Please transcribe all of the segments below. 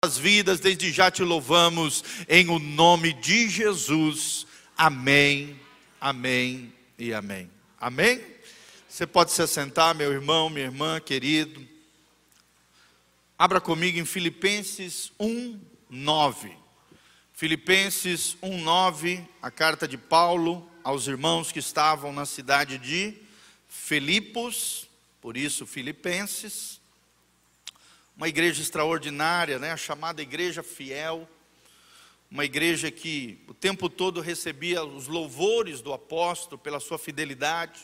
as vidas, desde já te louvamos em o nome de Jesus. Amém, amém e amém. Amém? Você pode se assentar, meu irmão, minha irmã, querido. Abra comigo em Filipenses 1, 9. Filipenses 1, 9, a carta de Paulo aos irmãos que estavam na cidade de Filipos, por isso Filipenses. Uma igreja extraordinária, né? a chamada igreja fiel. Uma igreja que o tempo todo recebia os louvores do apóstolo pela sua fidelidade,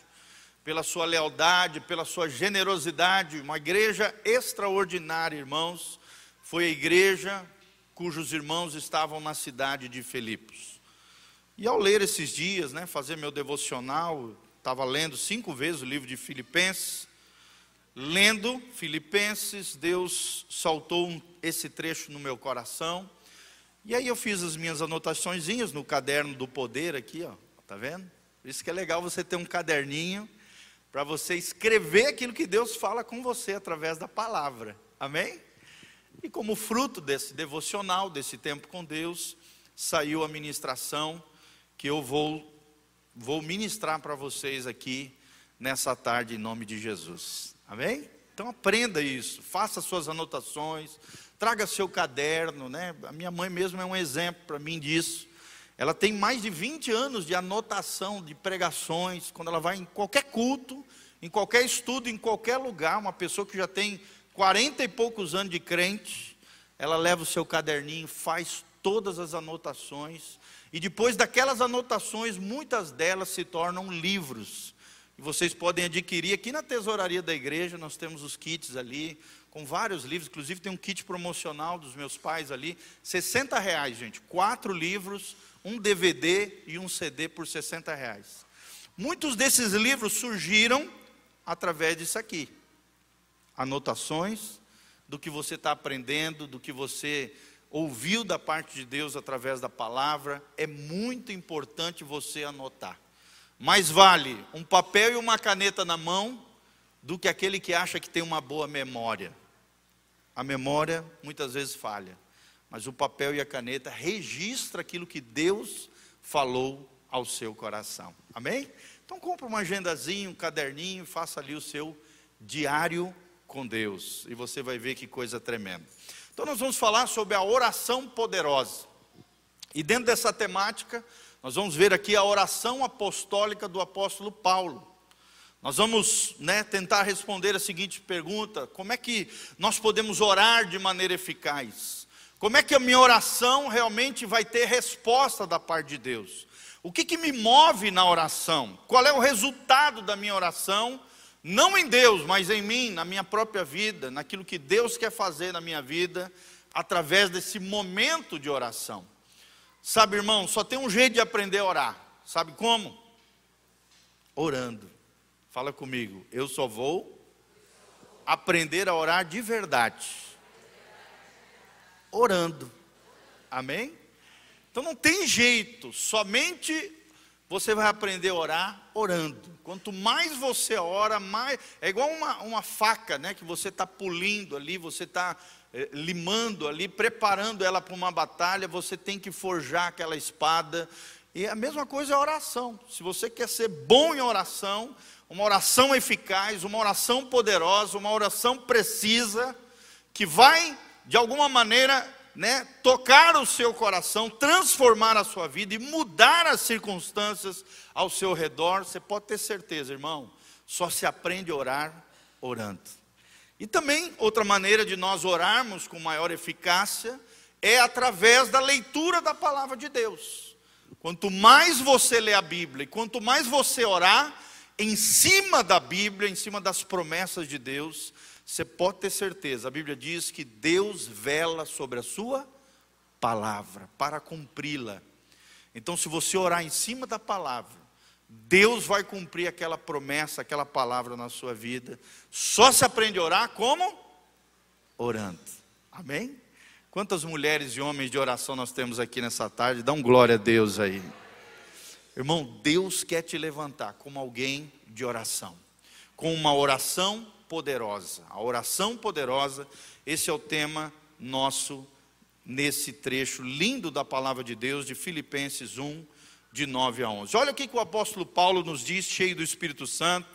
pela sua lealdade, pela sua generosidade. Uma igreja extraordinária, irmãos. Foi a igreja cujos irmãos estavam na cidade de Filipos. E ao ler esses dias, né, fazer meu devocional, estava lendo cinco vezes o livro de Filipenses. Lendo Filipenses, Deus saltou esse trecho no meu coração. E aí eu fiz as minhas anotações no caderno do poder aqui, ó. Tá vendo? Por isso que é legal você ter um caderninho para você escrever aquilo que Deus fala com você através da palavra. Amém? E como fruto desse devocional, desse tempo com Deus, saiu a ministração que eu vou, vou ministrar para vocês aqui nessa tarde, em nome de Jesus. Amém? Então aprenda isso, faça suas anotações, traga seu caderno, né? A minha mãe mesmo é um exemplo para mim disso. Ela tem mais de 20 anos de anotação de pregações, quando ela vai em qualquer culto, em qualquer estudo, em qualquer lugar, uma pessoa que já tem quarenta e poucos anos de crente, ela leva o seu caderninho, faz todas as anotações, e depois daquelas anotações, muitas delas se tornam livros. E vocês podem adquirir aqui na tesouraria da igreja, nós temos os kits ali, com vários livros, inclusive tem um kit promocional dos meus pais ali, 60 reais, gente, quatro livros, um DVD e um CD por 60 reais. Muitos desses livros surgiram através disso aqui anotações do que você está aprendendo, do que você ouviu da parte de Deus através da palavra. É muito importante você anotar. Mais vale um papel e uma caneta na mão do que aquele que acha que tem uma boa memória. A memória muitas vezes falha, mas o papel e a caneta registra aquilo que Deus falou ao seu coração. Amém? Então compre uma agendazinha, um caderninho, faça ali o seu diário com Deus, e você vai ver que coisa tremenda. Então, nós vamos falar sobre a oração poderosa, e dentro dessa temática, nós vamos ver aqui a oração apostólica do apóstolo Paulo. Nós vamos né, tentar responder a seguinte pergunta: como é que nós podemos orar de maneira eficaz? Como é que a minha oração realmente vai ter resposta da parte de Deus? O que, que me move na oração? Qual é o resultado da minha oração? não em Deus, mas em mim, na minha própria vida, naquilo que Deus quer fazer na minha vida, através desse momento de oração. Sabe, irmão, só tem um jeito de aprender a orar. Sabe como? Orando. Fala comigo, eu só vou aprender a orar de verdade. Orando. Amém? Então não tem jeito, somente você vai aprender a orar orando. Quanto mais você ora, mais. É igual uma, uma faca, né? Que você está pulindo ali, você está limando ali, preparando ela para uma batalha. Você tem que forjar aquela espada. E a mesma coisa é a oração. Se você quer ser bom em oração, uma oração eficaz, uma oração poderosa, uma oração precisa, que vai, de alguma maneira, né, tocar o seu coração, transformar a sua vida e mudar as circunstâncias ao seu redor, você pode ter certeza, irmão, só se aprende a orar orando. E também outra maneira de nós orarmos com maior eficácia é através da leitura da palavra de Deus. Quanto mais você lê a Bíblia e quanto mais você orar em cima da Bíblia, em cima das promessas de Deus, você pode ter certeza, a Bíblia diz que Deus vela sobre a sua palavra para cumpri-la. Então, se você orar em cima da palavra, Deus vai cumprir aquela promessa, aquela palavra na sua vida. Só se aprende a orar como? Orando. Amém? Quantas mulheres e homens de oração nós temos aqui nessa tarde? Dá um glória a Deus aí. Irmão, Deus quer te levantar como alguém de oração, com uma oração poderosa. A oração poderosa, esse é o tema nosso nesse trecho lindo da palavra de Deus de Filipenses 1, de 9 a 11. Olha o que o apóstolo Paulo nos diz, cheio do Espírito Santo.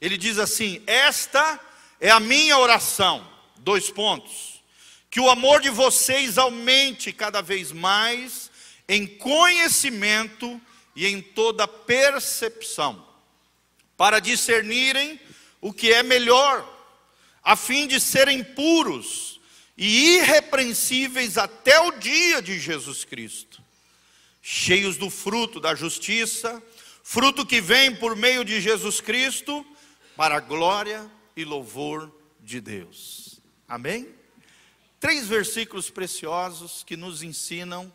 Ele diz assim: Esta é a minha oração. Dois pontos. Que o amor de vocês aumente cada vez mais em conhecimento e em toda percepção, para discernirem o que é melhor, a fim de serem puros e irrepreensíveis até o dia de Jesus Cristo, cheios do fruto da justiça, fruto que vem por meio de Jesus Cristo, para a glória e louvor de Deus. Amém? Três versículos preciosos que nos ensinam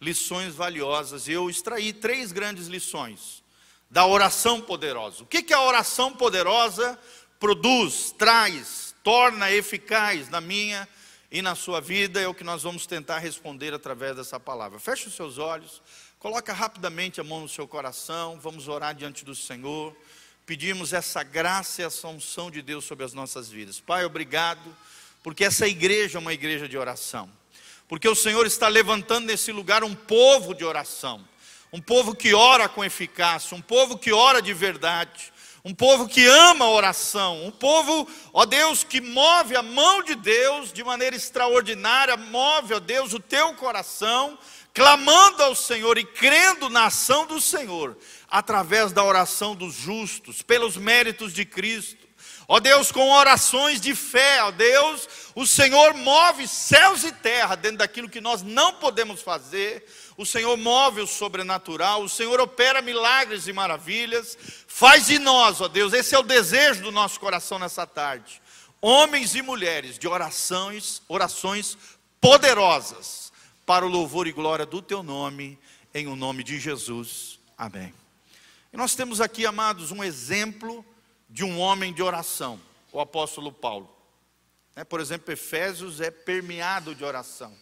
lições valiosas. E eu extraí três grandes lições da oração poderosa. O que, que a oração poderosa produz, traz, torna eficaz na minha e na sua vida? É o que nós vamos tentar responder através dessa palavra. Feche os seus olhos, coloca rapidamente a mão no seu coração, vamos orar diante do Senhor. Pedimos essa graça e essa unção de Deus sobre as nossas vidas. Pai, obrigado, porque essa igreja é uma igreja de oração porque o Senhor está levantando nesse lugar um povo de oração, um povo que ora com eficácia, um povo que ora de verdade, um povo que ama a oração, um povo, ó Deus, que move a mão de Deus de maneira extraordinária, move, ó Deus, o teu coração, clamando ao Senhor e crendo na ação do Senhor, através da oração dos justos, pelos méritos de Cristo. Ó Deus, com orações de fé, ó Deus, o Senhor move céus e terra dentro daquilo que nós não podemos fazer. O Senhor move o sobrenatural, o Senhor opera milagres e maravilhas. Faz de nós, ó Deus, esse é o desejo do nosso coração nessa tarde. Homens e mulheres de orações, orações poderosas para o louvor e glória do teu nome, em o nome de Jesus. Amém. E nós temos aqui, amados, um exemplo de um homem de oração, o apóstolo Paulo. É, por exemplo, Efésios é permeado de oração.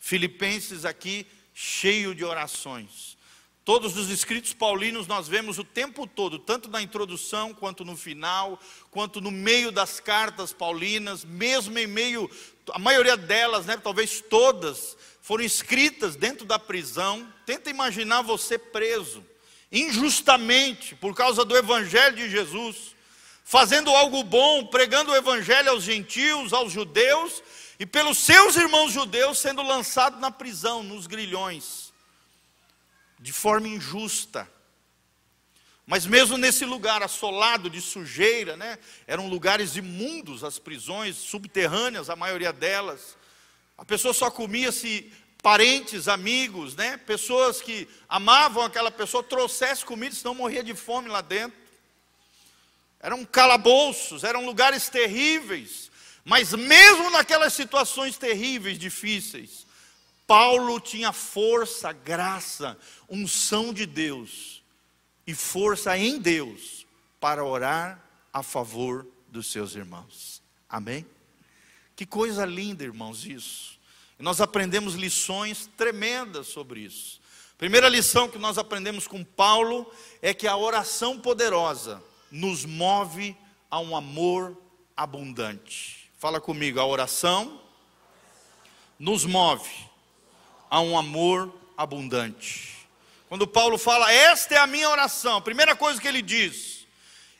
Filipenses aqui cheio de orações. Todos os escritos paulinos nós vemos o tempo todo, tanto na introdução, quanto no final, quanto no meio das cartas paulinas, mesmo em meio, a maioria delas, né, talvez todas, foram escritas dentro da prisão. Tenta imaginar você preso, injustamente, por causa do evangelho de Jesus fazendo algo bom, pregando o evangelho aos gentios, aos judeus, e pelos seus irmãos judeus sendo lançado na prisão, nos grilhões, de forma injusta. Mas mesmo nesse lugar assolado de sujeira, né, eram lugares imundos as prisões, subterrâneas, a maioria delas. A pessoa só comia se parentes, amigos, né, pessoas que amavam aquela pessoa trouxesse comida, senão morria de fome lá dentro eram calabouços, eram lugares terríveis, mas mesmo naquelas situações terríveis, difíceis, Paulo tinha força, graça, unção de Deus e força em Deus para orar a favor dos seus irmãos. Amém? Que coisa linda, irmãos, isso. Nós aprendemos lições tremendas sobre isso. Primeira lição que nós aprendemos com Paulo é que a oração poderosa nos move a um amor abundante. Fala comigo, a oração nos move a um amor abundante. Quando Paulo fala, esta é a minha oração, a primeira coisa que ele diz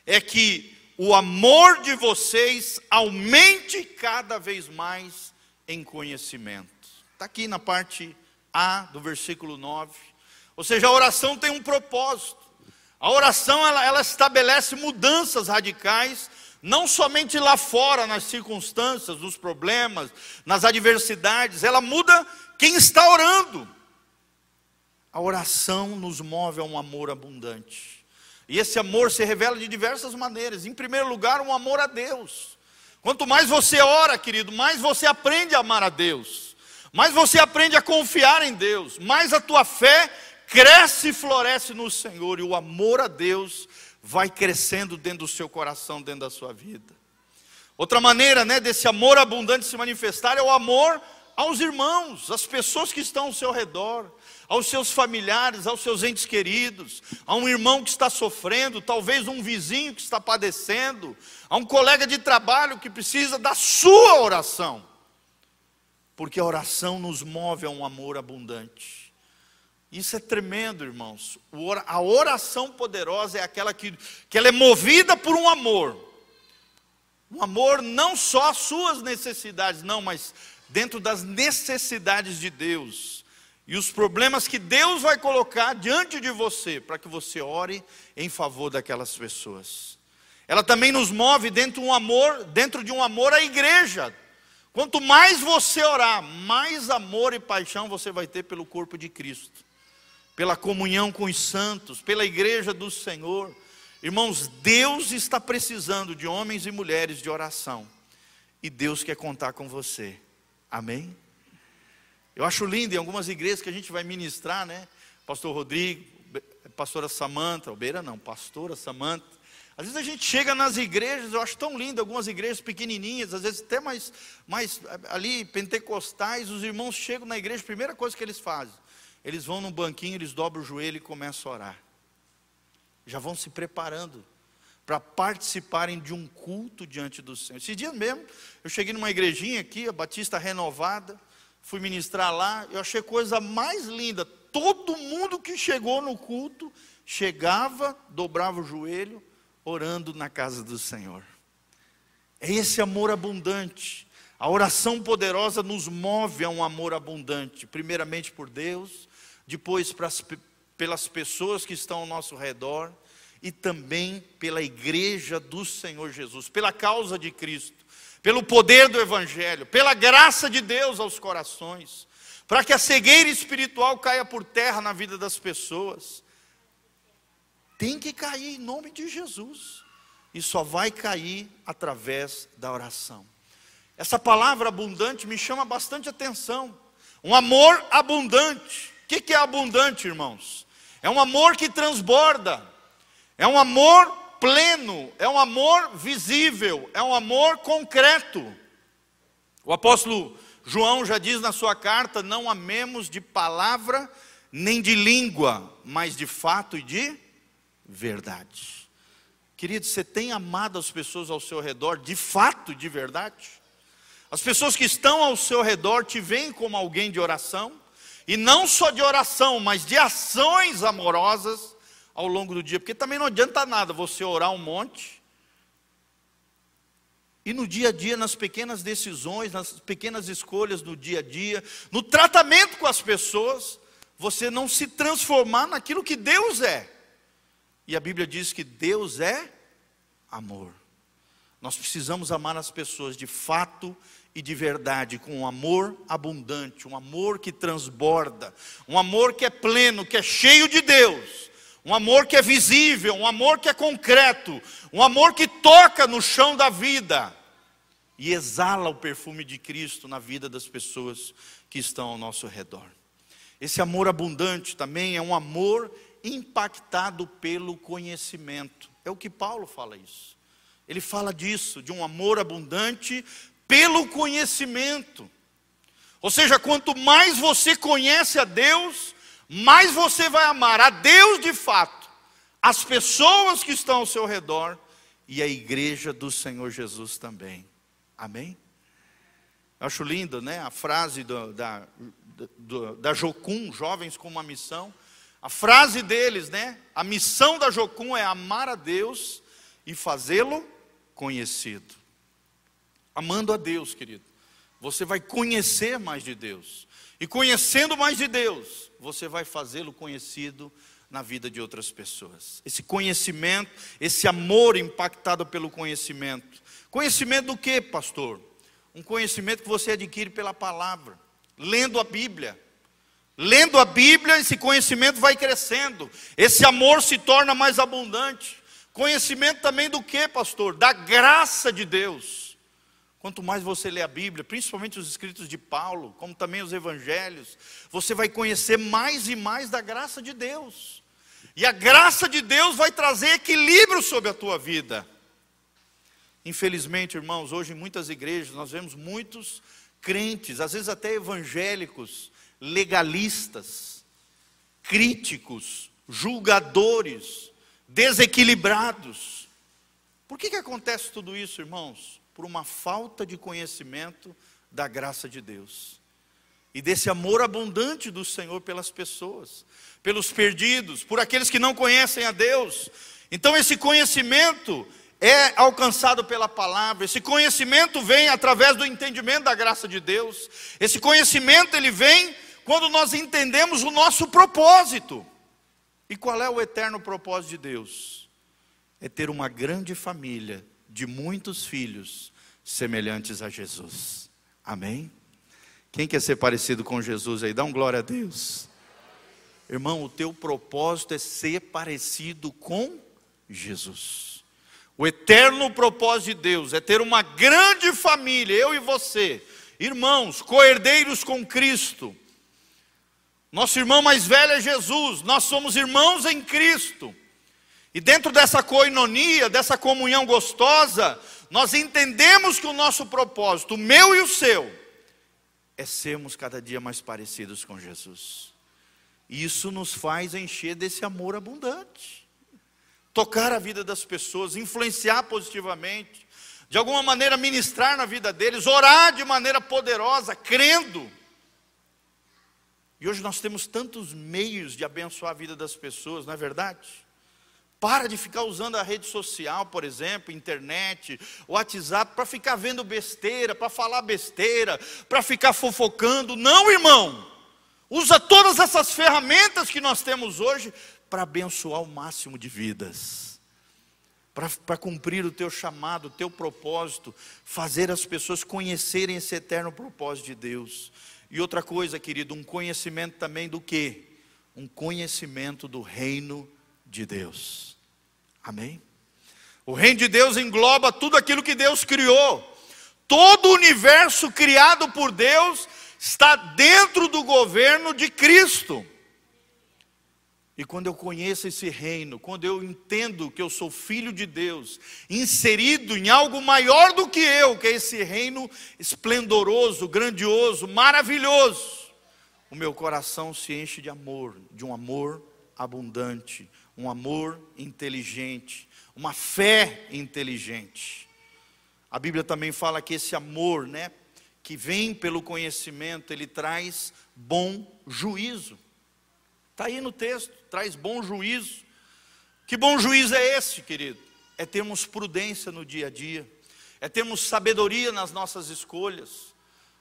é que o amor de vocês aumente cada vez mais em conhecimento. Está aqui na parte A do versículo 9. Ou seja, a oração tem um propósito. A oração ela, ela estabelece mudanças radicais, não somente lá fora, nas circunstâncias, nos problemas, nas adversidades, ela muda quem está orando. A oração nos move a um amor abundante. E esse amor se revela de diversas maneiras. Em primeiro lugar, um amor a Deus. Quanto mais você ora, querido, mais você aprende a amar a Deus. Mais você aprende a confiar em Deus. Mais a tua fé cresce e floresce no Senhor, e o amor a Deus vai crescendo dentro do seu coração, dentro da sua vida. Outra maneira né, desse amor abundante se manifestar é o amor aos irmãos, às pessoas que estão ao seu redor, aos seus familiares, aos seus entes queridos, a um irmão que está sofrendo, talvez um vizinho que está padecendo, a um colega de trabalho que precisa da sua oração. porque a oração nos move a um amor abundante. Isso é tremendo, irmãos. A oração poderosa é aquela que, que ela é movida por um amor. Um amor não só às suas necessidades, não, mas dentro das necessidades de Deus. E os problemas que Deus vai colocar diante de você, para que você ore em favor daquelas pessoas. Ela também nos move dentro, um amor, dentro de um amor à igreja. Quanto mais você orar, mais amor e paixão você vai ter pelo corpo de Cristo, pela comunhão com os santos, pela igreja do Senhor. Irmãos, Deus está precisando de homens e mulheres de oração, e Deus quer contar com você. Amém? Eu acho lindo em algumas igrejas que a gente vai ministrar, né? Pastor Rodrigo, pastora Samanta, Beira não, pastora Samanta. Às vezes a gente chega nas igrejas, eu acho tão lindo, algumas igrejas pequenininhas, às vezes até mais, mais ali pentecostais, os irmãos chegam na igreja, a primeira coisa que eles fazem, eles vão num banquinho, eles dobram o joelho e começam a orar. Já vão se preparando para participarem de um culto diante do Senhor. Esse dia mesmo, eu cheguei numa igrejinha aqui, a Batista Renovada, fui ministrar lá, eu achei coisa mais linda. Todo mundo que chegou no culto chegava, dobrava o joelho, orando na casa do Senhor. É esse amor abundante. A oração poderosa nos move a um amor abundante, primeiramente por Deus, depois as, pelas pessoas que estão ao nosso redor e também pela igreja do Senhor Jesus, pela causa de Cristo pelo poder do Evangelho, pela graça de Deus aos corações, para que a cegueira espiritual caia por terra na vida das pessoas. Tem que cair em nome de Jesus, e só vai cair através da oração. Essa palavra abundante me chama bastante atenção. Um amor abundante. O que é abundante, irmãos? É um amor que transborda, é um amor pleno, é um amor visível, é um amor concreto. O apóstolo João já diz na sua carta: não amemos de palavra nem de língua, mas de fato e de verdade. Querido, você tem amado as pessoas ao seu redor de fato e de verdade? As pessoas que estão ao seu redor te veem como alguém de oração, e não só de oração, mas de ações amorosas ao longo do dia, porque também não adianta nada você orar um monte e no dia a dia, nas pequenas decisões, nas pequenas escolhas no dia a dia, no tratamento com as pessoas, você não se transformar naquilo que Deus é. E a Bíblia diz que Deus é amor. Nós precisamos amar as pessoas de fato e de verdade, com um amor abundante, um amor que transborda, um amor que é pleno, que é cheio de Deus um amor que é visível, um amor que é concreto, um amor que toca no chão da vida e exala o perfume de Cristo na vida das pessoas que estão ao nosso redor. Esse amor abundante também é um amor impactado pelo conhecimento. É o que Paulo fala isso. Ele fala disso, de um amor abundante pelo conhecimento. Ou seja, quanto mais você conhece a Deus, mais você vai amar a Deus de fato, as pessoas que estão ao seu redor e a igreja do Senhor Jesus também. Amém? Eu acho lindo, né? A frase do, da, do, da Jocum, Jovens com uma Missão. A frase deles, né? A missão da Jocum é amar a Deus e fazê-lo conhecido. Amando a Deus, querido. Você vai conhecer mais de Deus. E conhecendo mais de Deus, você vai fazê-lo conhecido na vida de outras pessoas. Esse conhecimento, esse amor impactado pelo conhecimento. Conhecimento do que, pastor? Um conhecimento que você adquire pela palavra, lendo a Bíblia. Lendo a Bíblia, esse conhecimento vai crescendo, esse amor se torna mais abundante. Conhecimento também do que, pastor? Da graça de Deus. Quanto mais você lê a Bíblia, principalmente os escritos de Paulo, como também os evangelhos, você vai conhecer mais e mais da graça de Deus. E a graça de Deus vai trazer equilíbrio sobre a tua vida. Infelizmente, irmãos, hoje em muitas igrejas nós vemos muitos crentes, às vezes até evangélicos, legalistas, críticos, julgadores, desequilibrados. Por que, que acontece tudo isso, irmãos? Por uma falta de conhecimento da graça de Deus. e desse amor abundante do Senhor pelas pessoas, pelos perdidos, por aqueles que não conhecem a Deus. Então, esse conhecimento é alcançado pela palavra. Esse conhecimento vem através do entendimento da graça de Deus. Esse conhecimento ele vem quando nós entendemos o nosso propósito. E qual é o eterno propósito de Deus? É ter uma grande família de muitos filhos semelhantes a Jesus. Amém? Quem quer ser parecido com Jesus aí? Dá um glória a Deus. Irmão, o teu propósito é ser parecido com Jesus. O eterno propósito de Deus é ter uma grande família, eu e você, irmãos, coerdeiros com Cristo. Nosso irmão mais velho é Jesus, nós somos irmãos em Cristo. E dentro dessa coinonia, dessa comunhão gostosa, nós entendemos que o nosso propósito, o meu e o seu, é sermos cada dia mais parecidos com Jesus. E isso nos faz encher desse amor abundante. Tocar a vida das pessoas, influenciar positivamente, de alguma maneira ministrar na vida deles, orar de maneira poderosa, crendo. E hoje nós temos tantos meios de abençoar a vida das pessoas, não é verdade? Para de ficar usando a rede social, por exemplo, internet, WhatsApp, para ficar vendo besteira, para falar besteira, para ficar fofocando. Não, irmão. Usa todas essas ferramentas que nós temos hoje para abençoar o máximo de vidas. Para cumprir o teu chamado, o teu propósito, fazer as pessoas conhecerem esse eterno propósito de Deus. E outra coisa, querido, um conhecimento também do que? Um conhecimento do reino de Deus. Amém? O reino de Deus engloba tudo aquilo que Deus criou. Todo o universo criado por Deus está dentro do governo de Cristo. E quando eu conheço esse reino, quando eu entendo que eu sou filho de Deus, inserido em algo maior do que eu, que é esse reino esplendoroso, grandioso, maravilhoso, o meu coração se enche de amor, de um amor abundante, um amor inteligente, uma fé inteligente. A Bíblia também fala que esse amor, né, que vem pelo conhecimento, ele traz bom juízo. Está aí no texto, traz bom juízo. Que bom juízo é esse, querido? É termos prudência no dia a dia, é termos sabedoria nas nossas escolhas,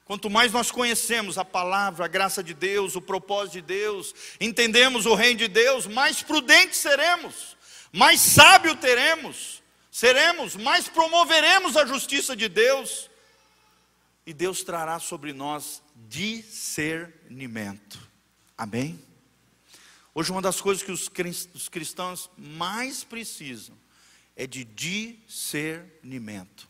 Quanto mais nós conhecemos a palavra, a graça de Deus, o propósito de Deus, entendemos o reino de Deus, mais prudentes seremos, mais sábio teremos, seremos, mais promoveremos a justiça de Deus, e Deus trará sobre nós discernimento. Amém? Hoje, uma das coisas que os cristãos mais precisam é de discernimento.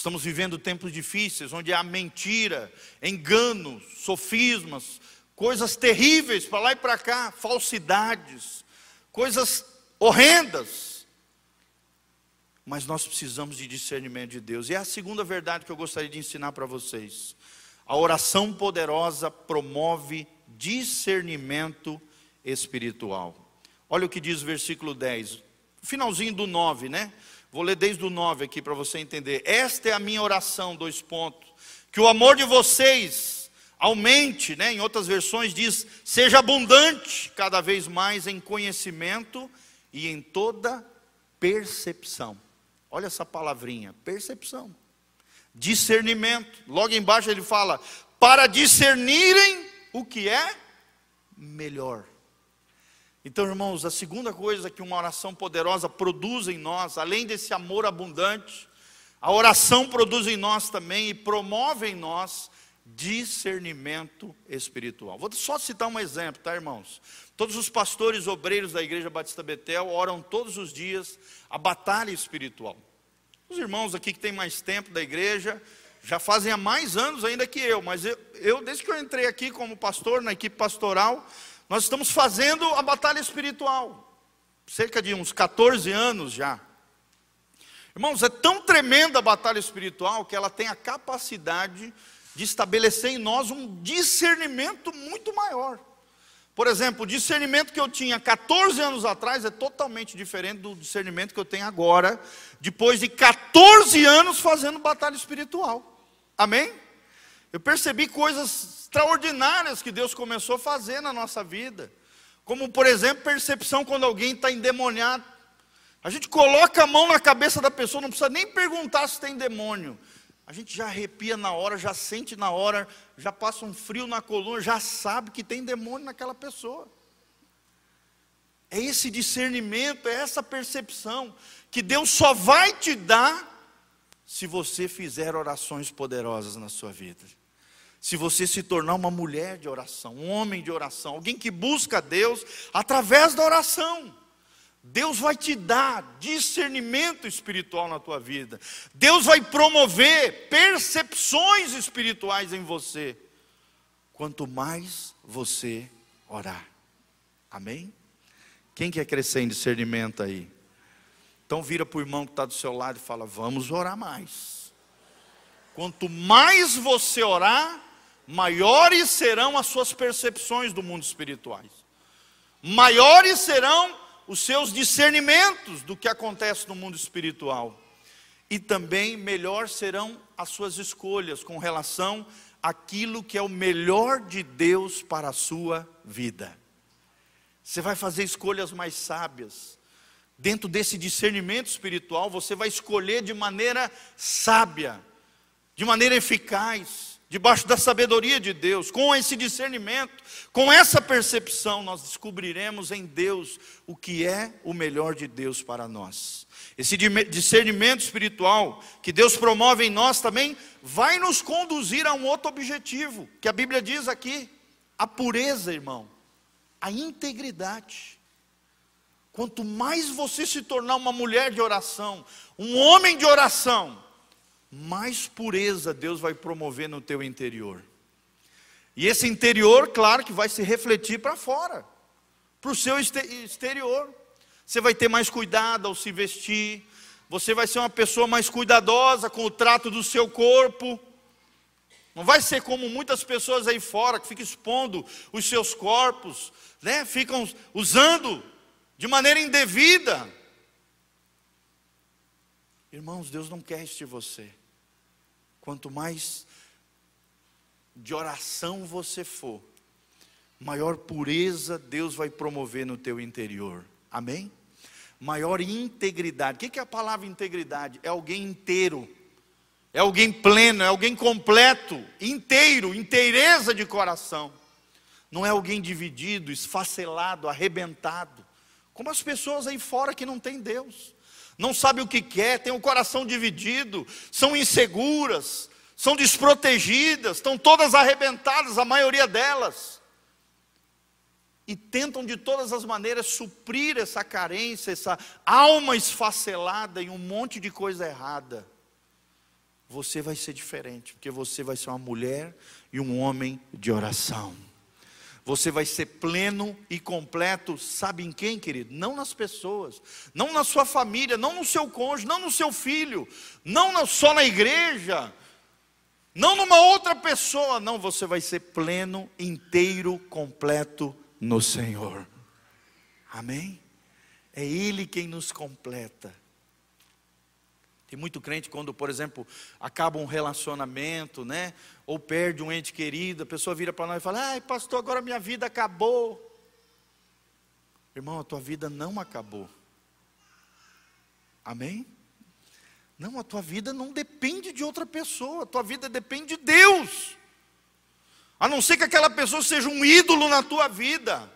Estamos vivendo tempos difíceis, onde há mentira, engano, sofismas, coisas terríveis para lá e para cá, falsidades, coisas horrendas. Mas nós precisamos de discernimento de Deus. E é a segunda verdade que eu gostaria de ensinar para vocês. A oração poderosa promove discernimento espiritual. Olha o que diz o versículo 10, finalzinho do 9, né? Vou ler desde o 9 aqui para você entender. Esta é a minha oração, dois pontos. Que o amor de vocês aumente, né? Em outras versões diz, seja abundante cada vez mais em conhecimento e em toda percepção. Olha essa palavrinha, percepção. Discernimento. Logo embaixo ele fala, para discernirem o que é melhor. Então, irmãos, a segunda coisa que uma oração poderosa produz em nós, além desse amor abundante, a oração produz em nós também e promove em nós discernimento espiritual. Vou só citar um exemplo, tá, irmãos? Todos os pastores obreiros da Igreja Batista Betel oram todos os dias a batalha espiritual. Os irmãos aqui que têm mais tempo da igreja já fazem há mais anos ainda que eu, mas eu, eu desde que eu entrei aqui como pastor na equipe pastoral, nós estamos fazendo a batalha espiritual, cerca de uns 14 anos já. Irmãos, é tão tremenda a batalha espiritual que ela tem a capacidade de estabelecer em nós um discernimento muito maior. Por exemplo, o discernimento que eu tinha 14 anos atrás é totalmente diferente do discernimento que eu tenho agora, depois de 14 anos fazendo batalha espiritual. Amém? Eu percebi coisas extraordinárias que Deus começou a fazer na nossa vida. Como, por exemplo, percepção quando alguém está endemoniado. A gente coloca a mão na cabeça da pessoa, não precisa nem perguntar se tem demônio. A gente já arrepia na hora, já sente na hora, já passa um frio na coluna, já sabe que tem demônio naquela pessoa. É esse discernimento, é essa percepção que Deus só vai te dar se você fizer orações poderosas na sua vida. Se você se tornar uma mulher de oração, um homem de oração, alguém que busca Deus através da oração. Deus vai te dar discernimento espiritual na tua vida. Deus vai promover percepções espirituais em você. Quanto mais você orar. Amém? Quem quer crescer em discernimento aí? Então vira para o irmão que está do seu lado e fala: vamos orar mais. Quanto mais você orar, maiores serão as suas percepções do mundo espirituais. Maiores serão os seus discernimentos do que acontece no mundo espiritual. E também melhor serão as suas escolhas com relação àquilo que é o melhor de Deus para a sua vida. Você vai fazer escolhas mais sábias. Dentro desse discernimento espiritual, você vai escolher de maneira sábia, de maneira eficaz debaixo da sabedoria de Deus, com esse discernimento, com essa percepção, nós descobriremos em Deus o que é o melhor de Deus para nós. Esse discernimento espiritual que Deus promove em nós também vai nos conduzir a um outro objetivo, que a Bíblia diz aqui: a pureza, irmão, a integridade. Quanto mais você se tornar uma mulher de oração, um homem de oração, mais pureza Deus vai promover no teu interior. E esse interior, claro que vai se refletir para fora, para o seu exterior. Você vai ter mais cuidado ao se vestir, você vai ser uma pessoa mais cuidadosa com o trato do seu corpo. Não vai ser como muitas pessoas aí fora que ficam expondo os seus corpos, né? Ficam usando de maneira indevida. Irmãos, Deus não quer este você. Quanto mais de oração você for, maior pureza Deus vai promover no teu interior. Amém? Maior integridade. O que é a palavra integridade? É alguém inteiro. É alguém pleno, é alguém completo, inteiro, inteireza de coração. Não é alguém dividido, esfacelado, arrebentado. Como as pessoas aí fora que não têm Deus não sabe o que quer, tem o coração dividido, são inseguras, são desprotegidas, estão todas arrebentadas, a maioria delas. E tentam de todas as maneiras suprir essa carência, essa alma esfacelada em um monte de coisa errada. Você vai ser diferente, porque você vai ser uma mulher e um homem de oração. Você vai ser pleno e completo, sabe em quem, querido? Não nas pessoas, não na sua família, não no seu cônjuge, não no seu filho, não só na igreja, não numa outra pessoa, não, você vai ser pleno, inteiro, completo no Senhor. Amém? É Ele quem nos completa. Tem muito crente quando, por exemplo, acaba um relacionamento, né? Ou perde um ente querido, a pessoa vira para nós e fala: "Ai, pastor, agora minha vida acabou". Irmão, a tua vida não acabou. Amém? Não, a tua vida não depende de outra pessoa, a tua vida depende de Deus. A não ser que aquela pessoa seja um ídolo na tua vida,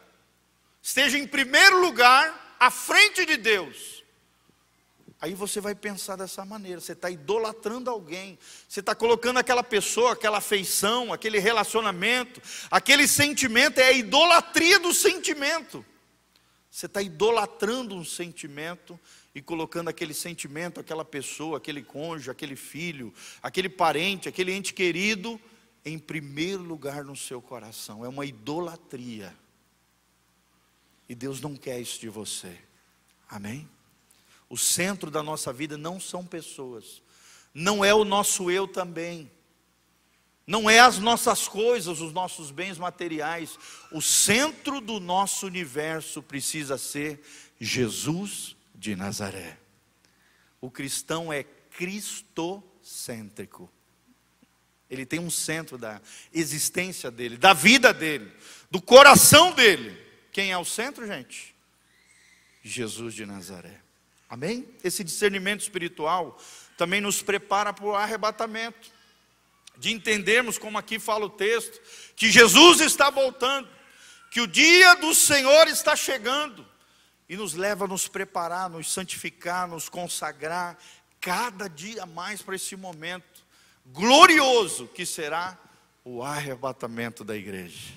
esteja em primeiro lugar, à frente de Deus. Aí você vai pensar dessa maneira: você está idolatrando alguém, você está colocando aquela pessoa, aquela afeição, aquele relacionamento, aquele sentimento, é a idolatria do sentimento. Você está idolatrando um sentimento e colocando aquele sentimento, aquela pessoa, aquele cônjuge, aquele filho, aquele parente, aquele ente querido, em primeiro lugar no seu coração. É uma idolatria. E Deus não quer isso de você. Amém? O centro da nossa vida não são pessoas, não é o nosso eu também, não é as nossas coisas, os nossos bens materiais. O centro do nosso universo precisa ser Jesus de Nazaré. O cristão é cristocêntrico. Ele tem um centro da existência dele, da vida dele, do coração dele. Quem é o centro, gente? Jesus de Nazaré. Amém? Esse discernimento espiritual também nos prepara para o arrebatamento, de entendermos, como aqui fala o texto, que Jesus está voltando, que o dia do Senhor está chegando, e nos leva a nos preparar, nos santificar, nos consagrar, cada dia mais para esse momento glorioso que será o arrebatamento da igreja.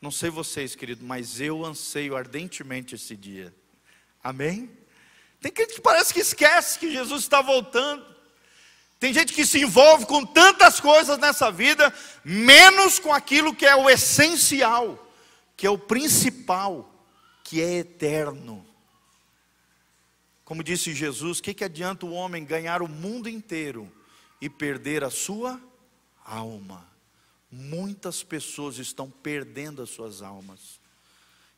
Não sei vocês, querido, mas eu anseio ardentemente esse dia. Amém? Tem gente que parece que esquece que Jesus está voltando. Tem gente que se envolve com tantas coisas nessa vida, menos com aquilo que é o essencial, que é o principal, que é eterno. Como disse Jesus, o que, que adianta o homem ganhar o mundo inteiro e perder a sua alma? Muitas pessoas estão perdendo as suas almas.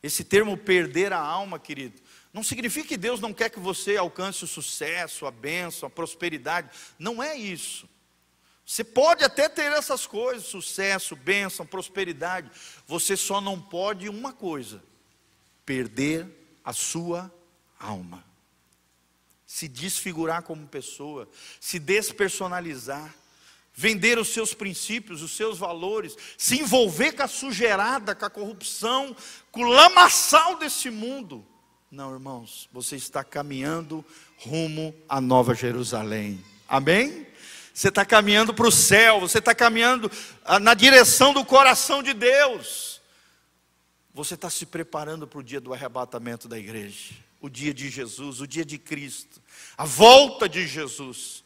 Esse termo perder a alma, querido, não significa que Deus não quer que você alcance o sucesso, a bênção, a prosperidade. Não é isso. Você pode até ter essas coisas, sucesso, bênção, prosperidade. Você só não pode uma coisa: perder a sua alma. Se desfigurar como pessoa, se despersonalizar, vender os seus princípios, os seus valores, se envolver com a sujeirada, com a corrupção, com o lamaçal desse mundo não, irmãos, você está caminhando rumo à Nova Jerusalém. Amém? Você está caminhando para o céu, você está caminhando ah, na direção do coração de Deus. Você está se preparando para o dia do arrebatamento da igreja, o dia de Jesus, o dia de Cristo, a volta de Jesus.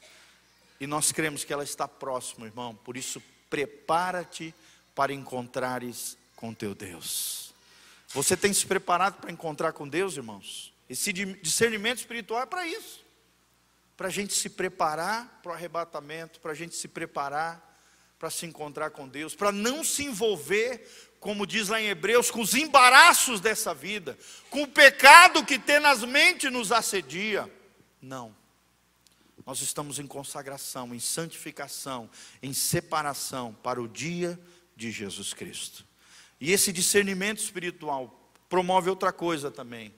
E nós cremos que ela está próxima, irmão. Por isso, prepara-te para encontrares com teu Deus. Você tem se preparado para encontrar com Deus, irmãos? Esse discernimento espiritual é para isso. Para a gente se preparar para o arrebatamento, para a gente se preparar para se encontrar com Deus, para não se envolver, como diz lá em Hebreus, com os embaraços dessa vida, com o pecado que tenazmente nos assedia. Não. Nós estamos em consagração, em santificação, em separação para o dia de Jesus Cristo. E esse discernimento espiritual promove outra coisa também.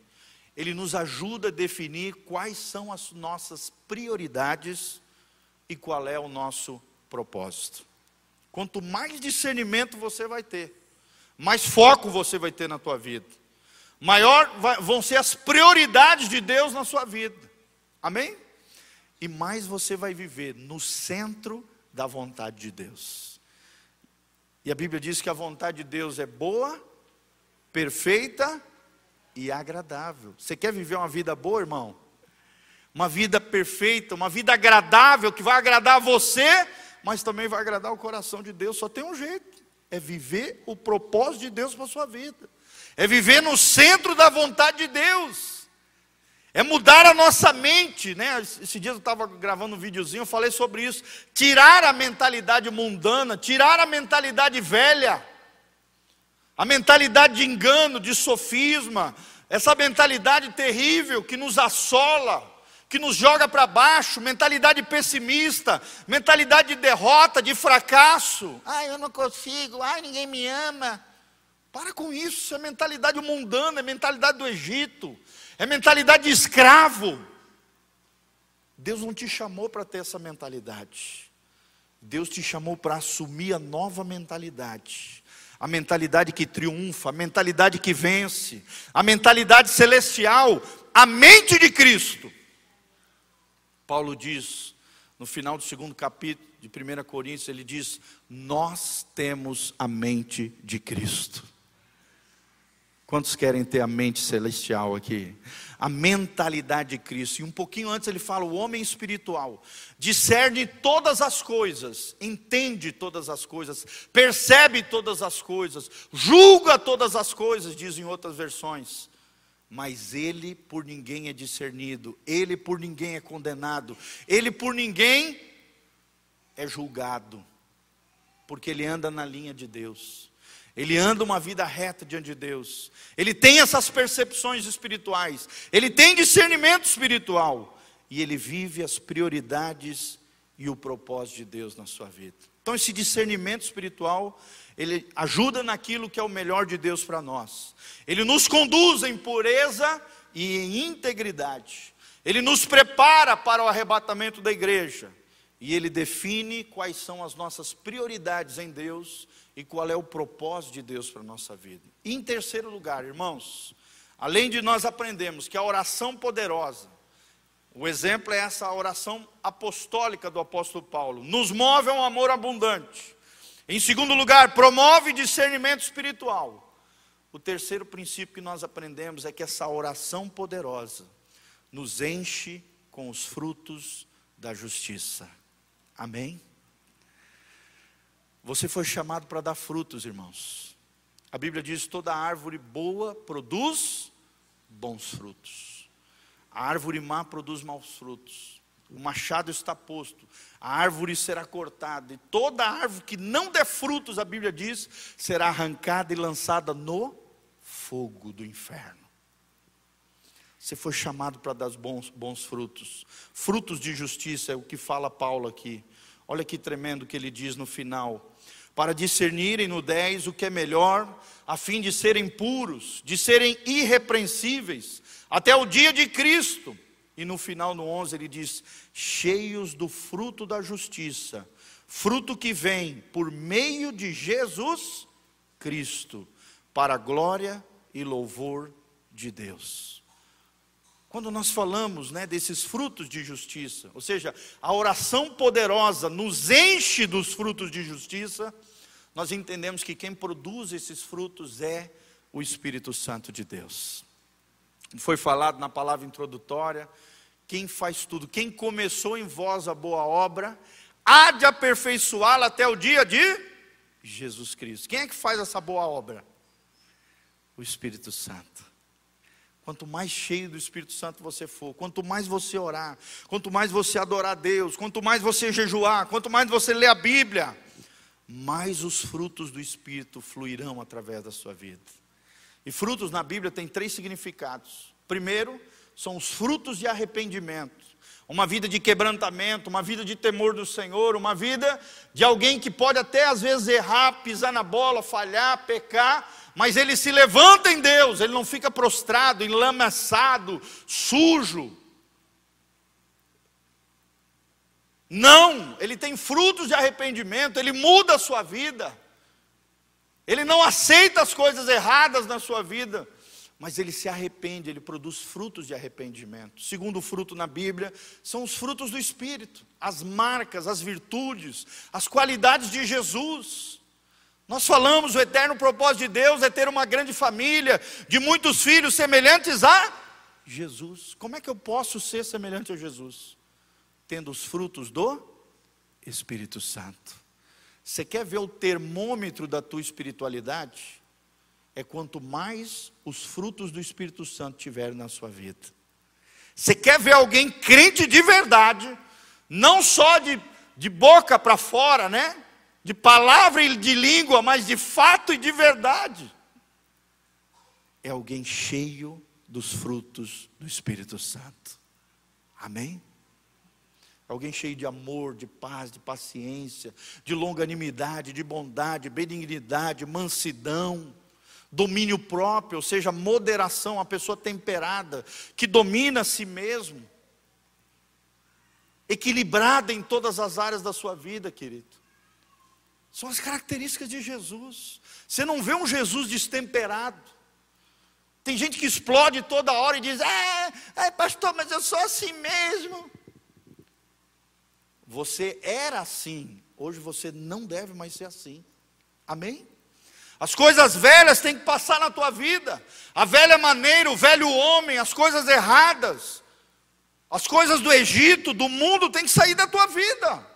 Ele nos ajuda a definir quais são as nossas prioridades e qual é o nosso propósito. Quanto mais discernimento você vai ter, mais foco você vai ter na tua vida, maior vão ser as prioridades de Deus na sua vida. Amém? E mais você vai viver no centro da vontade de Deus. E a Bíblia diz que a vontade de Deus é boa, perfeita e agradável. Você quer viver uma vida boa, irmão? Uma vida perfeita, uma vida agradável, que vai agradar a você, mas também vai agradar o coração de Deus. Só tem um jeito: é viver o propósito de Deus para a sua vida, é viver no centro da vontade de Deus. É mudar a nossa mente, né? Esse dia eu estava gravando um videozinho, eu falei sobre isso. Tirar a mentalidade mundana, tirar a mentalidade velha, a mentalidade de engano, de sofisma, essa mentalidade terrível que nos assola, que nos joga para baixo, mentalidade pessimista, mentalidade de derrota, de fracasso. Ai, eu não consigo, ai, ninguém me ama. Para com isso, isso é mentalidade mundana, é mentalidade do Egito é mentalidade de escravo. Deus não te chamou para ter essa mentalidade. Deus te chamou para assumir a nova mentalidade. A mentalidade que triunfa, a mentalidade que vence, a mentalidade celestial, a mente de Cristo. Paulo diz, no final do segundo capítulo de 1 Coríntios, ele diz: Nós temos a mente de Cristo. Quantos querem ter a mente celestial aqui? A mentalidade de Cristo. E um pouquinho antes ele fala: o homem espiritual discerne todas as coisas, entende todas as coisas, percebe todas as coisas, julga todas as coisas, dizem outras versões. Mas ele por ninguém é discernido, ele por ninguém é condenado, ele por ninguém é julgado, porque ele anda na linha de Deus. Ele anda uma vida reta diante de Deus. Ele tem essas percepções espirituais. Ele tem discernimento espiritual. E ele vive as prioridades e o propósito de Deus na sua vida. Então, esse discernimento espiritual, ele ajuda naquilo que é o melhor de Deus para nós. Ele nos conduz em pureza e em integridade. Ele nos prepara para o arrebatamento da igreja. E ele define quais são as nossas prioridades em Deus e qual é o propósito de Deus para a nossa vida. E em terceiro lugar, irmãos, além de nós aprendermos que a oração poderosa, o exemplo é essa oração apostólica do apóstolo Paulo, nos move a um amor abundante. Em segundo lugar, promove discernimento espiritual. O terceiro princípio que nós aprendemos é que essa oração poderosa nos enche com os frutos da justiça. Amém? Você foi chamado para dar frutos, irmãos. A Bíblia diz: toda árvore boa produz bons frutos. A árvore má produz maus frutos. O machado está posto, a árvore será cortada, e toda árvore que não der frutos, a Bíblia diz, será arrancada e lançada no fogo do inferno. Você foi chamado para dar bons, bons frutos, frutos de justiça, é o que fala Paulo aqui. Olha que tremendo que ele diz no final: para discernirem no 10 o que é melhor, a fim de serem puros, de serem irrepreensíveis, até o dia de Cristo. E no final, no 11, ele diz: cheios do fruto da justiça, fruto que vem por meio de Jesus Cristo, para a glória e louvor de Deus. Quando nós falamos né, desses frutos de justiça, ou seja, a oração poderosa nos enche dos frutos de justiça, nós entendemos que quem produz esses frutos é o Espírito Santo de Deus. Foi falado na palavra introdutória, quem faz tudo, quem começou em vós a boa obra, há de aperfeiçoá-la até o dia de Jesus Cristo. Quem é que faz essa boa obra? O Espírito Santo. Quanto mais cheio do Espírito Santo você for, quanto mais você orar, quanto mais você adorar a Deus, quanto mais você jejuar, quanto mais você ler a Bíblia, mais os frutos do Espírito fluirão através da sua vida. E frutos na Bíblia tem três significados. Primeiro, são os frutos de arrependimento. Uma vida de quebrantamento, uma vida de temor do Senhor, uma vida de alguém que pode até às vezes errar, pisar na bola, falhar, pecar, mas ele se levanta em Deus, ele não fica prostrado, enlamaçado, sujo. Não, ele tem frutos de arrependimento, ele muda a sua vida. Ele não aceita as coisas erradas na sua vida mas ele se arrepende, ele produz frutos de arrependimento. Segundo fruto na Bíblia são os frutos do Espírito, as marcas, as virtudes, as qualidades de Jesus. Nós falamos, o eterno propósito de Deus é ter uma grande família, de muitos filhos semelhantes a Jesus. Como é que eu posso ser semelhante a Jesus? Tendo os frutos do Espírito Santo. Você quer ver o termômetro da tua espiritualidade? é quanto mais os frutos do Espírito Santo tiverem na sua vida. Você quer ver alguém crente de verdade, não só de, de boca para fora, né? De palavra e de língua, mas de fato e de verdade. É alguém cheio dos frutos do Espírito Santo. Amém? Alguém cheio de amor, de paz, de paciência, de longanimidade, de bondade, benignidade, mansidão domínio próprio, ou seja, moderação, a pessoa temperada, que domina a si mesmo, equilibrada em todas as áreas da sua vida, querido. São as características de Jesus. Você não vê um Jesus destemperado. Tem gente que explode toda hora e diz: É, é pastor, mas eu sou assim mesmo. Você era assim, hoje você não deve mais ser assim. Amém? As coisas velhas têm que passar na tua vida. A velha maneira, o velho homem, as coisas erradas, as coisas do Egito, do mundo, tem que sair da tua vida.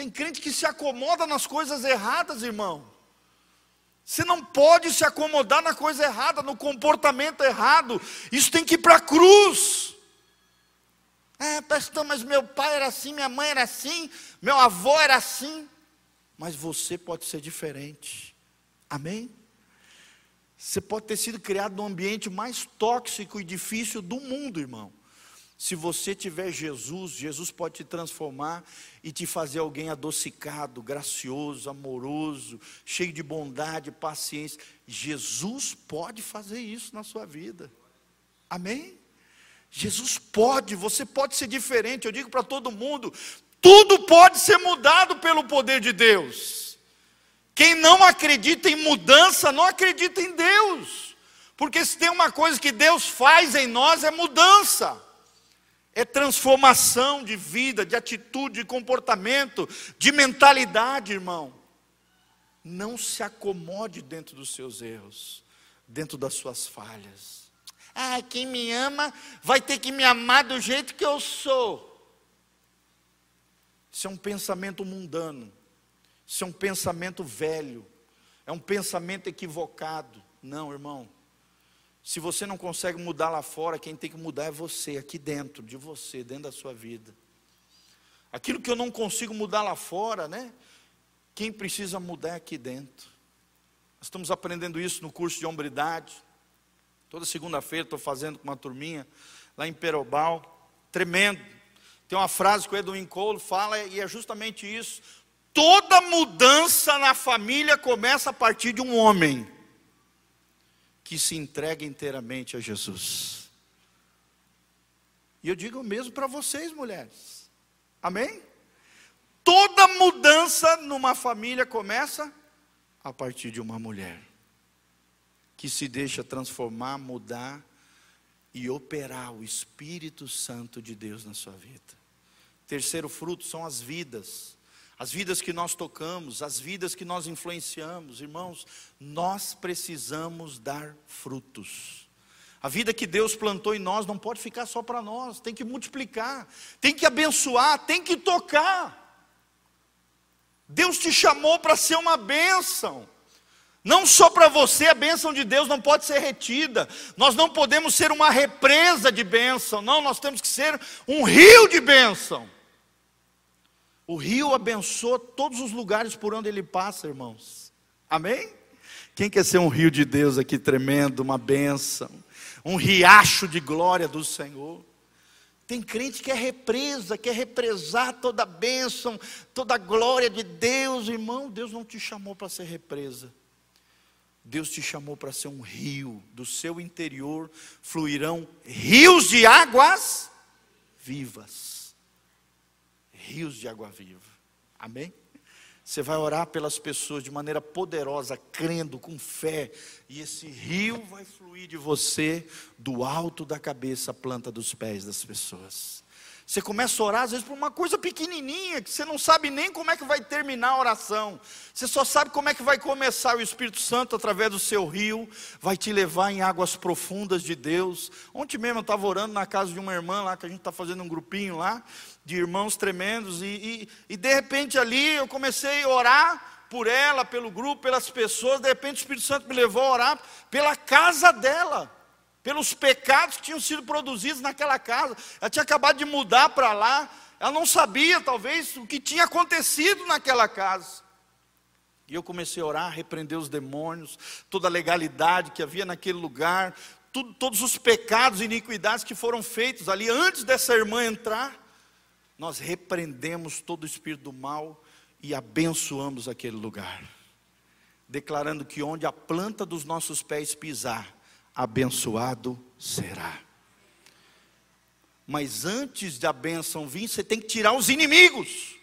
Tem crente que se acomoda nas coisas erradas, irmão. Você não pode se acomodar na coisa errada, no comportamento errado. Isso tem que ir para a cruz. É, pastor, mas meu pai era assim, minha mãe era assim, meu avô era assim. Mas você pode ser diferente. Amém? Você pode ter sido criado no ambiente mais tóxico e difícil do mundo, irmão. Se você tiver Jesus, Jesus pode te transformar e te fazer alguém adocicado, gracioso, amoroso, cheio de bondade, paciência. Jesus pode fazer isso na sua vida. Amém? Jesus pode, você pode ser diferente. Eu digo para todo mundo: tudo pode ser mudado pelo poder de Deus. Quem não acredita em mudança, não acredita em Deus. Porque se tem uma coisa que Deus faz em nós é mudança transformação de vida, de atitude, de comportamento, de mentalidade, irmão. Não se acomode dentro dos seus erros, dentro das suas falhas. Ah, quem me ama vai ter que me amar do jeito que eu sou. Isso é um pensamento mundano, isso é um pensamento velho, é um pensamento equivocado. Não, irmão. Se você não consegue mudar lá fora, quem tem que mudar é você, aqui dentro de você, dentro da sua vida. Aquilo que eu não consigo mudar lá fora, né? Quem precisa mudar é aqui dentro. Nós estamos aprendendo isso no curso de hombridade. Toda segunda-feira estou fazendo com uma turminha lá em Perobal. Tremendo. Tem uma frase que o Edwin Cole fala e é justamente isso. Toda mudança na família começa a partir de um homem que se entrega inteiramente a Jesus. E eu digo mesmo para vocês, mulheres. Amém? Toda mudança numa família começa a partir de uma mulher que se deixa transformar, mudar e operar o Espírito Santo de Deus na sua vida. Terceiro fruto são as vidas as vidas que nós tocamos, as vidas que nós influenciamos, irmãos, nós precisamos dar frutos. A vida que Deus plantou em nós não pode ficar só para nós, tem que multiplicar, tem que abençoar, tem que tocar. Deus te chamou para ser uma bênção. Não só para você, a bênção de Deus não pode ser retida. Nós não podemos ser uma represa de bênção, não, nós temos que ser um rio de bênção. O rio abençoa todos os lugares por onde ele passa, irmãos. Amém? Quem quer ser um rio de Deus aqui tremendo, uma bênção, um riacho de glória do Senhor? Tem crente que é represa, quer represar toda a bênção, toda a glória de Deus, irmão. Deus não te chamou para ser represa. Deus te chamou para ser um rio, do seu interior fluirão rios de águas vivas rios de água viva. Amém? Você vai orar pelas pessoas de maneira poderosa, crendo, com fé, e esse rio vai fluir de você, do alto da cabeça à planta dos pés das pessoas. Você começa a orar, às vezes, por uma coisa pequenininha, que você não sabe nem como é que vai terminar a oração. Você só sabe como é que vai começar. O Espírito Santo, através do seu rio, vai te levar em águas profundas de Deus. Ontem mesmo eu estava orando na casa de uma irmã lá, que a gente está fazendo um grupinho lá, de irmãos tremendos, e, e, e de repente ali eu comecei a orar por ela, pelo grupo, pelas pessoas. De repente o Espírito Santo me levou a orar pela casa dela pelos pecados que tinham sido produzidos naquela casa. Ela tinha acabado de mudar para lá, ela não sabia, talvez, o que tinha acontecido naquela casa. E eu comecei a orar, repreender os demônios, toda a legalidade que havia naquele lugar, tudo, todos os pecados e iniquidades que foram feitos ali antes dessa irmã entrar. Nós repreendemos todo o espírito do mal e abençoamos aquele lugar, declarando que onde a planta dos nossos pés pisar, abençoado será. Mas antes da bênção vir, você tem que tirar os inimigos.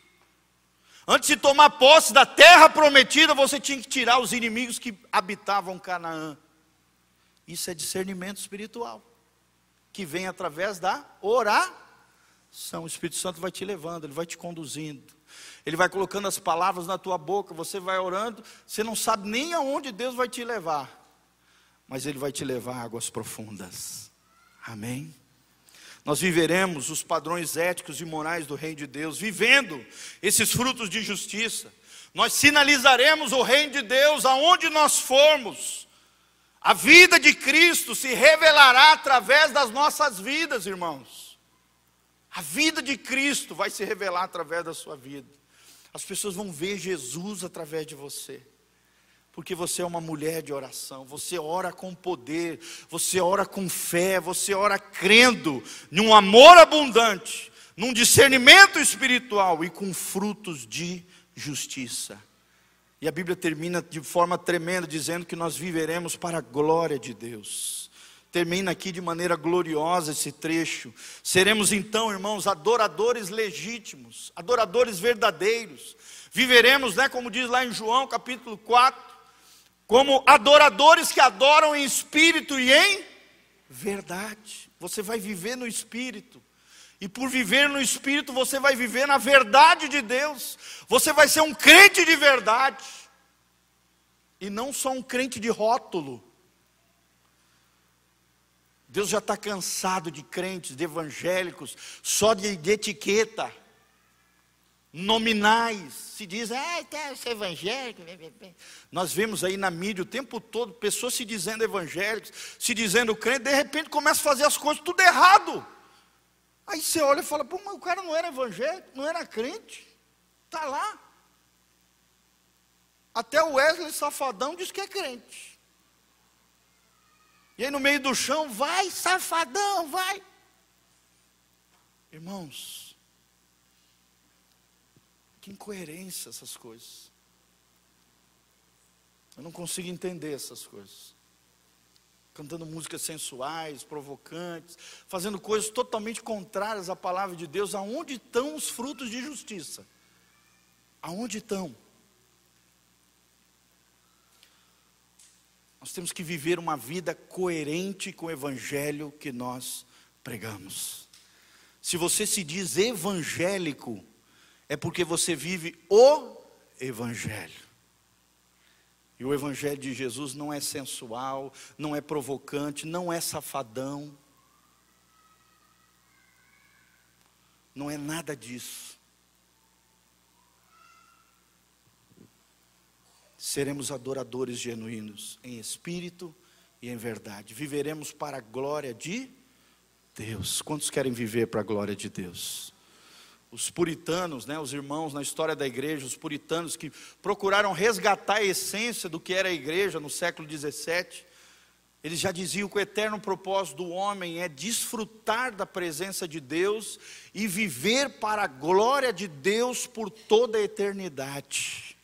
Antes de tomar posse da terra prometida, você tinha que tirar os inimigos que habitavam Canaã. Isso é discernimento espiritual, que vem através da oração. O Espírito Santo vai te levando, ele vai te conduzindo. Ele vai colocando as palavras na tua boca, você vai orando, você não sabe nem aonde Deus vai te levar mas Ele vai te levar a águas profundas. Amém? Nós viveremos os padrões éticos e morais do Reino de Deus, vivendo esses frutos de justiça. Nós sinalizaremos o Reino de Deus aonde nós formos. A vida de Cristo se revelará através das nossas vidas, irmãos. A vida de Cristo vai se revelar através da sua vida. As pessoas vão ver Jesus através de você. Porque você é uma mulher de oração, você ora com poder, você ora com fé, você ora crendo num amor abundante, num discernimento espiritual e com frutos de justiça. E a Bíblia termina de forma tremenda dizendo que nós viveremos para a glória de Deus. Termina aqui de maneira gloriosa esse trecho. Seremos então, irmãos, adoradores legítimos, adoradores verdadeiros. Viveremos, né, como diz lá em João capítulo 4, como adoradores que adoram em espírito e em verdade. Você vai viver no espírito. E por viver no Espírito, você vai viver na verdade de Deus. Você vai ser um crente de verdade. E não só um crente de rótulo. Deus já está cansado de crentes, de evangélicos, só de, de etiqueta, nominais. Se diz, ah, quero ser evangélico. Nós vemos aí na mídia o tempo todo pessoas se dizendo evangélicos, se dizendo crente, de repente começa a fazer as coisas tudo errado. Aí você olha e fala, pô, mas o cara não era evangélico, não era crente, está lá. Até o Wesley Safadão diz que é crente. E aí no meio do chão, vai, safadão, vai. Irmãos, que incoerência essas coisas. Eu não consigo entender essas coisas cantando músicas sensuais, provocantes, fazendo coisas totalmente contrárias à palavra de Deus, aonde estão os frutos de justiça? Aonde estão? Nós temos que viver uma vida coerente com o evangelho que nós pregamos. Se você se diz evangélico, é porque você vive o evangelho. E o Evangelho de Jesus não é sensual, não é provocante, não é safadão. Não é nada disso. Seremos adoradores genuínos, em espírito e em verdade. Viveremos para a glória de Deus. Quantos querem viver para a glória de Deus? Os puritanos, né, os irmãos na história da igreja, os puritanos que procuraram resgatar a essência do que era a igreja no século 17, eles já diziam que o eterno propósito do homem é desfrutar da presença de Deus e viver para a glória de Deus por toda a eternidade.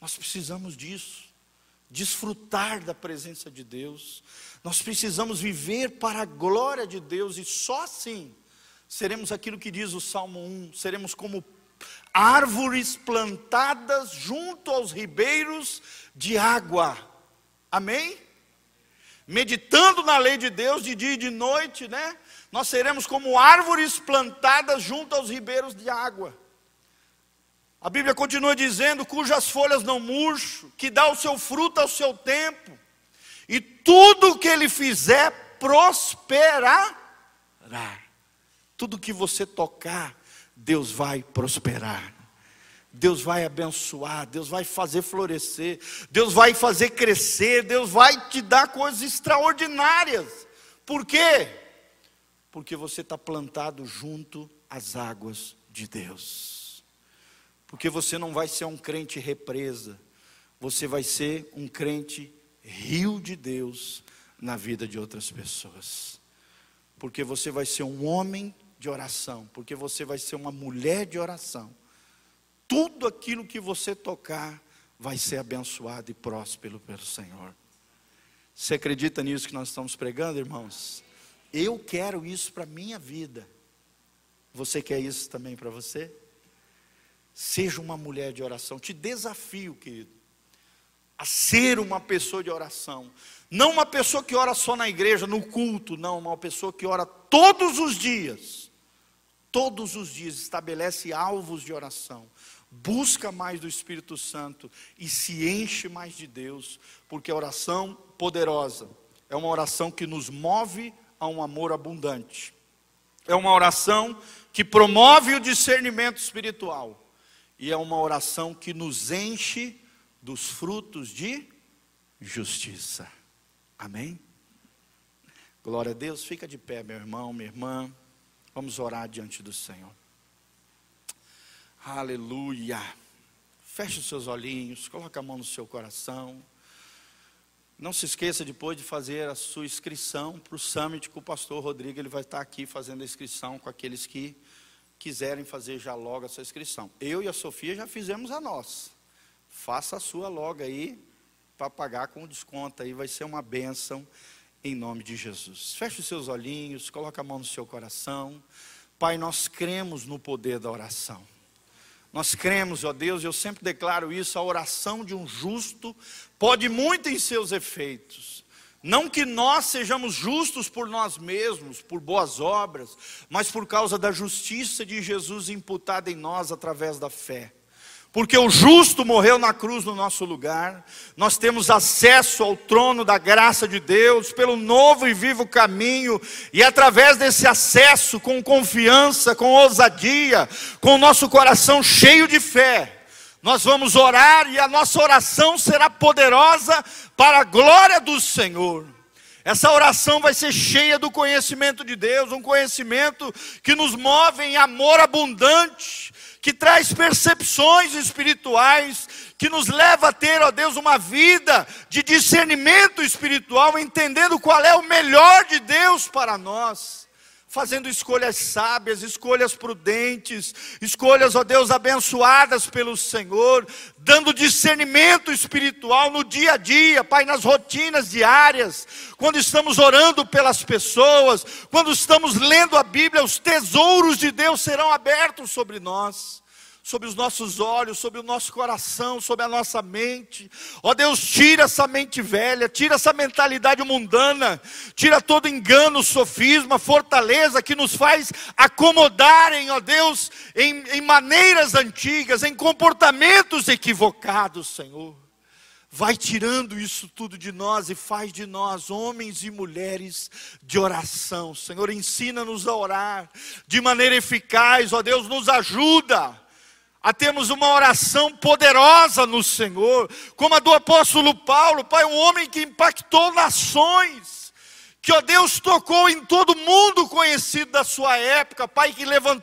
Nós precisamos disso, desfrutar da presença de Deus. Nós precisamos viver para a glória de Deus e só assim seremos aquilo que diz o Salmo 1, seremos como árvores plantadas junto aos ribeiros de água. Amém? Meditando na lei de Deus de dia e de noite, né? Nós seremos como árvores plantadas junto aos ribeiros de água. A Bíblia continua dizendo: cujas folhas não murcham, que dá o seu fruto ao seu tempo, e tudo que ele fizer prosperará. Tudo que você tocar, Deus vai prosperar. Deus vai abençoar, Deus vai fazer florescer, Deus vai fazer crescer, Deus vai te dar coisas extraordinárias. Por quê? Porque você está plantado junto às águas de Deus. Porque você não vai ser um crente represa, você vai ser um crente rio de Deus na vida de outras pessoas. Porque você vai ser um homem de oração, porque você vai ser uma mulher de oração. Tudo aquilo que você tocar vai ser abençoado e próspero pelo Senhor. Você acredita nisso que nós estamos pregando, irmãos? Eu quero isso para a minha vida. Você quer isso também para você? Seja uma mulher de oração. Te desafio, querido, a ser uma pessoa de oração. Não uma pessoa que ora só na igreja, no culto, não, uma pessoa que ora todos os dias todos os dias estabelece alvos de oração, busca mais do Espírito Santo e se enche mais de Deus, porque a oração poderosa é uma oração que nos move a um amor abundante. É uma oração que promove o discernimento espiritual e é uma oração que nos enche dos frutos de justiça. Amém? Glória a Deus, fica de pé, meu irmão, minha irmã. Vamos orar diante do Senhor. Aleluia. Feche os seus olhinhos, coloque a mão no seu coração. Não se esqueça depois de fazer a sua inscrição para o Summit com o pastor Rodrigo. Ele vai estar aqui fazendo a inscrição com aqueles que quiserem fazer já logo a sua inscrição. Eu e a Sofia já fizemos a nossa. Faça a sua logo aí para pagar com desconto aí, vai ser uma bênção em nome de Jesus. Feche os seus olhinhos, coloque a mão no seu coração. Pai, nós cremos no poder da oração. Nós cremos, ó Deus, eu sempre declaro isso, a oração de um justo pode muito em seus efeitos. Não que nós sejamos justos por nós mesmos, por boas obras, mas por causa da justiça de Jesus imputada em nós através da fé porque o justo morreu na cruz no nosso lugar, nós temos acesso ao trono da graça de Deus pelo novo e vivo caminho, e através desse acesso, com confiança, com ousadia, com o nosso coração cheio de fé, nós vamos orar e a nossa oração será poderosa para a glória do Senhor. Essa oração vai ser cheia do conhecimento de Deus, um conhecimento que nos move em amor abundante, que traz percepções espirituais, que nos leva a ter, ó Deus, uma vida de discernimento espiritual, entendendo qual é o melhor de Deus para nós fazendo escolhas sábias, escolhas prudentes, escolhas, ó Deus, abençoadas pelo Senhor, dando discernimento espiritual no dia a dia, Pai, nas rotinas diárias, quando estamos orando pelas pessoas, quando estamos lendo a Bíblia, os tesouros de Deus serão abertos sobre nós sobre os nossos olhos, sobre o nosso coração, sobre a nossa mente. Ó Deus, tira essa mente velha, tira essa mentalidade mundana, tira todo engano, sofisma, fortaleza que nos faz acomodarem, ó Deus, em, em maneiras antigas, em comportamentos equivocados, Senhor. Vai tirando isso tudo de nós e faz de nós homens e mulheres de oração. Senhor, ensina-nos a orar de maneira eficaz, ó Deus, nos ajuda a termos uma oração poderosa no Senhor, como a do apóstolo Paulo, Pai, um homem que impactou nações, que, ó Deus, tocou em todo mundo conhecido da sua época, Pai, que levantou